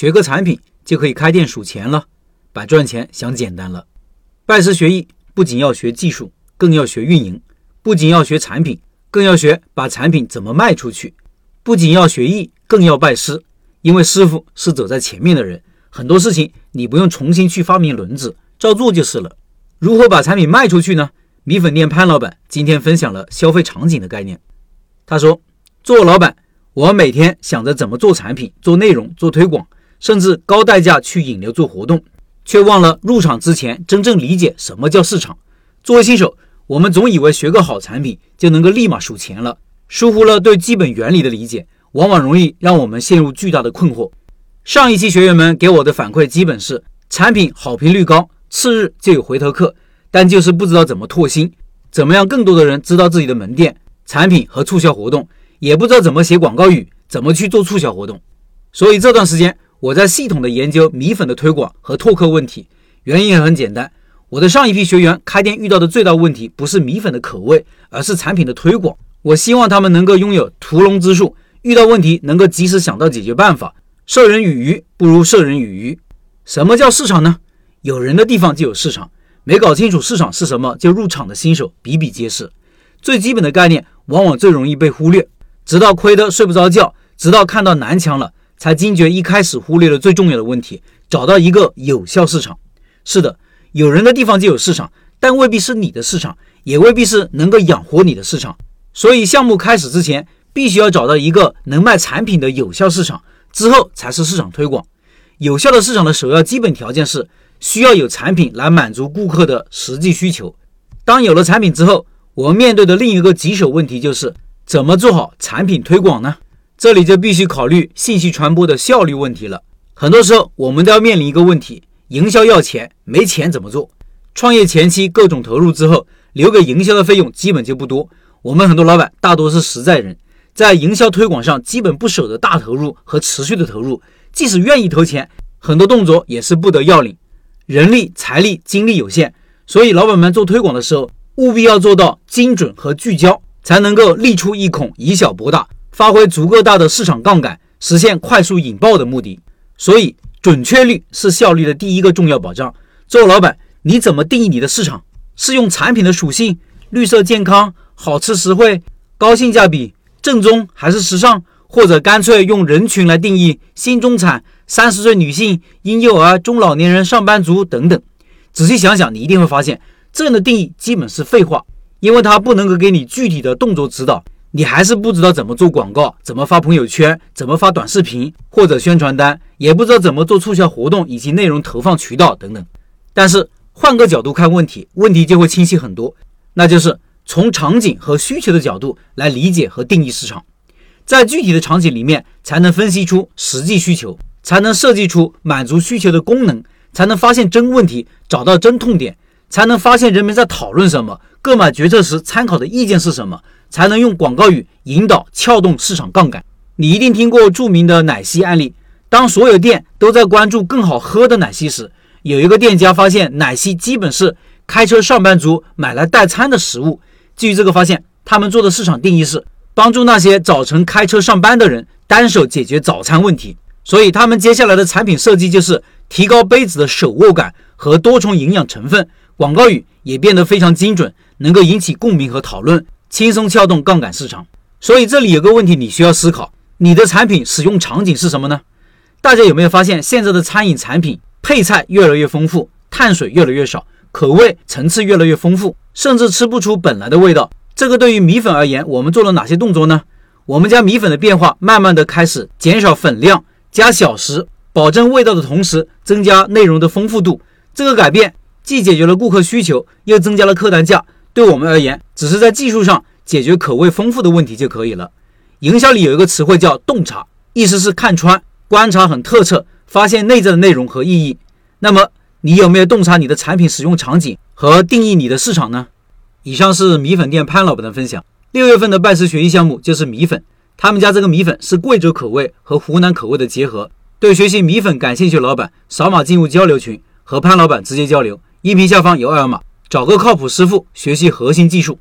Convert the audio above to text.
学个产品就可以开店数钱了，把赚钱想简单了。拜师学艺不仅要学技术，更要学运营；不仅要学产品，更要学把产品怎么卖出去；不仅要学艺，更要拜师，因为师傅是走在前面的人，很多事情你不用重新去发明轮子，照做就是了。如何把产品卖出去呢？米粉店潘老板今天分享了消费场景的概念。他说：“做老板，我每天想着怎么做产品、做内容、做推广，甚至高代价去引流做活动，却忘了入场之前真正理解什么叫市场。作为新手，我们总以为学个好产品就能够立马数钱了，疏忽了对基本原理的理解，往往容易让我们陷入巨大的困惑。上一期学员们给我的反馈基本是：产品好评率高，次日就有回头客。”但就是不知道怎么拓新，怎么让更多的人知道自己的门店、产品和促销活动，也不知道怎么写广告语，怎么去做促销活动。所以这段时间我在系统的研究米粉的推广和拓客问题。原因也很简单，我的上一批学员开店遇到的最大问题不是米粉的口味，而是产品的推广。我希望他们能够拥有屠龙之术，遇到问题能够及时想到解决办法。授人以鱼不如授人以渔。什么叫市场呢？有人的地方就有市场。没搞清楚市场是什么，就入场的新手比比皆是。最基本的概念往往最容易被忽略，直到亏得睡不着觉，直到看到南墙了，才惊觉一开始忽略了最重要的问题：找到一个有效市场。是的，有人的地方就有市场，但未必是你的市场，也未必是能够养活你的市场。所以，项目开始之前，必须要找到一个能卖产品的有效市场，之后才是市场推广。有效的市场的首要基本条件是。需要有产品来满足顾客的实际需求。当有了产品之后，我们面对的另一个棘手问题就是怎么做好产品推广呢？这里就必须考虑信息传播的效率问题了。很多时候，我们都要面临一个问题：营销要钱，没钱怎么做？创业前期各种投入之后，留给营销的费用基本就不多。我们很多老板大多是实在人，在营销推广上基本不舍得大投入和持续的投入，即使愿意投钱，很多动作也是不得要领。人力、财力、精力有限，所以老板们做推广的时候，务必要做到精准和聚焦，才能够力出一孔，以小博大，发挥足够大的市场杠杆，实现快速引爆的目的。所以，准确率是效率的第一个重要保障。作为老板，你怎么定义你的市场？是用产品的属性，绿色、健康、好吃、实惠、高性价比、正宗还是时尚？或者干脆用人群来定义，新中产、三十岁女性、婴幼儿、中老年人、上班族等等。仔细想想，你一定会发现，这样的定义基本是废话，因为它不能够给你具体的动作指导，你还是不知道怎么做广告，怎么发朋友圈，怎么发短视频或者宣传单，也不知道怎么做促销活动以及内容投放渠道等等。但是换个角度看问题，问题就会清晰很多，那就是从场景和需求的角度来理解和定义市场。在具体的场景里面，才能分析出实际需求，才能设计出满足需求的功能，才能发现真问题，找到真痛点，才能发现人们在讨论什么，购买决策时参考的意见是什么，才能用广告语引导撬动市场杠杆。你一定听过著名的奶昔案例，当所有店都在关注更好喝的奶昔时，有一个店家发现奶昔基本是开车上班族买来代餐的食物。基于这个发现，他们做的市场定义是。帮助那些早晨开车上班的人单手解决早餐问题，所以他们接下来的产品设计就是提高杯子的手握感和多重营养成分，广告语也变得非常精准，能够引起共鸣和讨论，轻松撬动杠杆市场。所以这里有个问题你需要思考：你的产品使用场景是什么呢？大家有没有发现现在的餐饮产品配菜越来越丰富，碳水越来越少，口味层次越来越丰富，甚至吃不出本来的味道？这个对于米粉而言，我们做了哪些动作呢？我们将米粉的变化慢慢的开始减少粉量，加小时，保证味道的同时，增加内容的丰富度。这个改变既解决了顾客需求，又增加了客单价。对我们而言，只是在技术上解决口味丰富的问题就可以了。营销里有一个词汇叫洞察，意思是看穿、观察很透彻，发现内在的内容和意义。那么，你有没有洞察你的产品使用场景和定义你的市场呢？以上是米粉店潘老板的分享。六月份的拜师学艺项目就是米粉，他们家这个米粉是贵州口味和湖南口味的结合。对学习米粉感兴趣的老板，扫码进入交流群，和潘老板直接交流。音频下方有二维码，找个靠谱师傅学习核心技术。